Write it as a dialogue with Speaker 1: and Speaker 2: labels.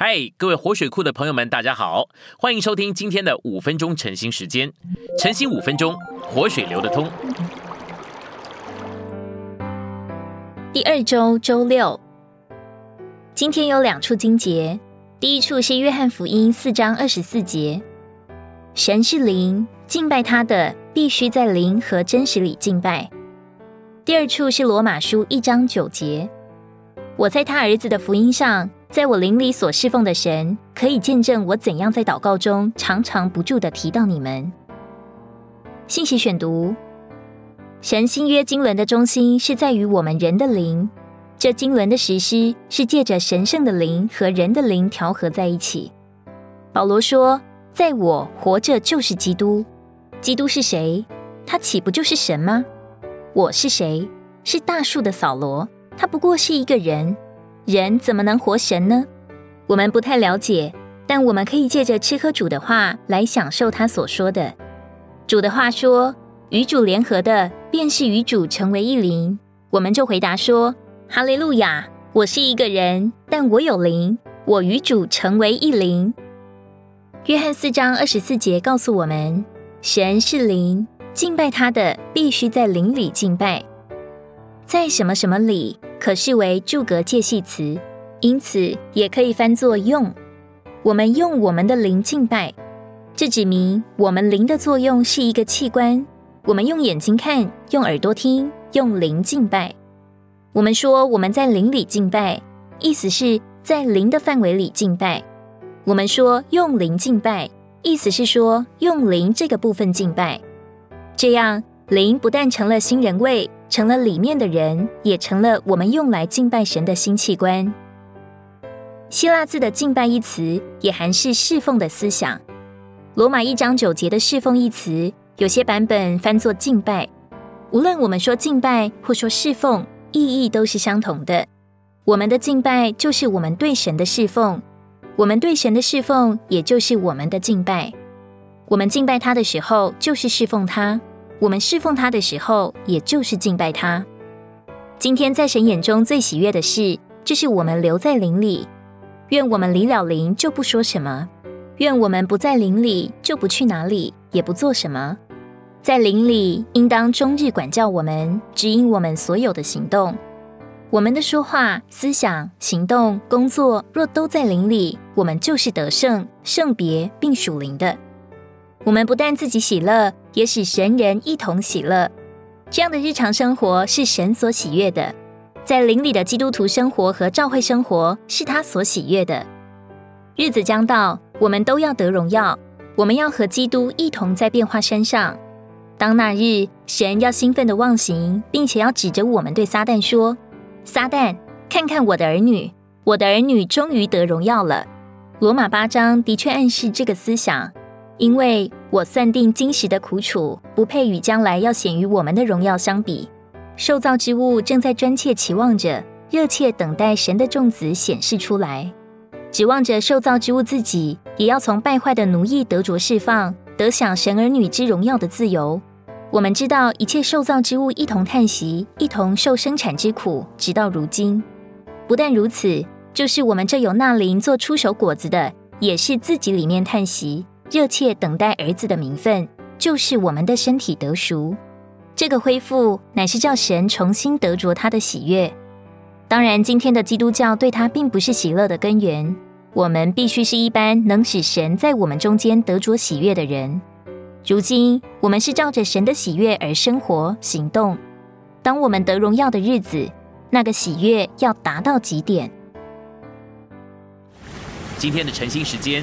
Speaker 1: 嗨，各位活水库的朋友们，大家好，欢迎收听今天的五分钟晨兴时间。晨兴五分钟，活水流得通。
Speaker 2: 第二周周六，今天有两处经节。第一处是约翰福音四章二十四节：“神是灵，敬拜他的必须在灵和真实里敬拜。”第二处是罗马书一章九节：“我在他儿子的福音上。”在我灵里所侍奉的神，可以见证我怎样在祷告中常常不住的提到你们。信息选读：神新约经纶的中心是在于我们人的灵，这经纶的实施是借着神圣的灵和人的灵调和在一起。保罗说：“在我活着就是基督。基督是谁？他岂不就是神吗？我是谁？是大树的扫罗，他不过是一个人。”人怎么能活神呢？我们不太了解，但我们可以借着吃喝主的话来享受他所说的。主的话说：“与主联合的，便是与主成为一灵。”我们就回答说：“哈利路亚！我是一个人，但我有灵，我与主成为一灵。”约翰四章二十四节告诉我们：神是灵，敬拜他的必须在灵里敬拜，在什么什么里。可视为助格介系词，因此也可以翻作用。我们用我们的灵敬拜，这指明我们灵的作用是一个器官。我们用眼睛看，用耳朵听，用灵敬拜。我们说我们在灵里敬拜，意思是在灵的范围里敬拜。我们说用灵敬拜，意思是说用灵这个部分敬拜。这样灵不但成了新人位。成了里面的人，也成了我们用来敬拜神的新器官。希腊字的“敬拜”一词也含是侍奉的思想。罗马一章九节的“侍奉”一词，有些版本翻作“敬拜”。无论我们说敬拜或说侍奉，意义都是相同的。我们的敬拜就是我们对神的侍奉，我们对神的侍奉也就是我们的敬拜。我们敬拜他的时候，就是侍奉他。我们侍奉他的时候，也就是敬拜他。今天在神眼中最喜悦的事，就是我们留在灵里。愿我们离了灵就不说什么；愿我们不在灵里就不去哪里，也不做什么。在灵里，应当终日管教我们，指引我们所有的行动。我们的说话、思想、行动、工作，若都在灵里，我们就是得胜、圣别并属灵的。我们不但自己喜乐，也使神人一同喜乐。这样的日常生活是神所喜悦的，在灵里的基督徒生活和教会生活是他所喜悦的。日子将到，我们都要得荣耀。我们要和基督一同在变化山上。当那日，神要兴奋的忘形，并且要指着我们对撒旦说：“撒旦，看看我的儿女，我的儿女终于得荣耀了。”罗马八章的确暗示这个思想。因为我算定今时的苦楚，不配与将来要显于我们的荣耀相比。受造之物正在专切期望着，热切等待神的众子显示出来，指望着受造之物自己也要从败坏的奴役得着释放，得享神儿女之荣耀的自由。我们知道一切受造之物一同叹息，一同受生产之苦，直到如今。不但如此，就是我们这有那灵做出手果子的，也是自己里面叹息。热切等待儿子的名分，就是我们的身体得赎。这个恢复乃是叫神重新得着他的喜悦。当然，今天的基督教对他并不是喜乐的根源。我们必须是一般能使神在我们中间得着喜悦的人。如今，我们是照着神的喜悦而生活行动。当我们得荣耀的日子，那个喜悦要达到极点。
Speaker 1: 今天的晨兴时间。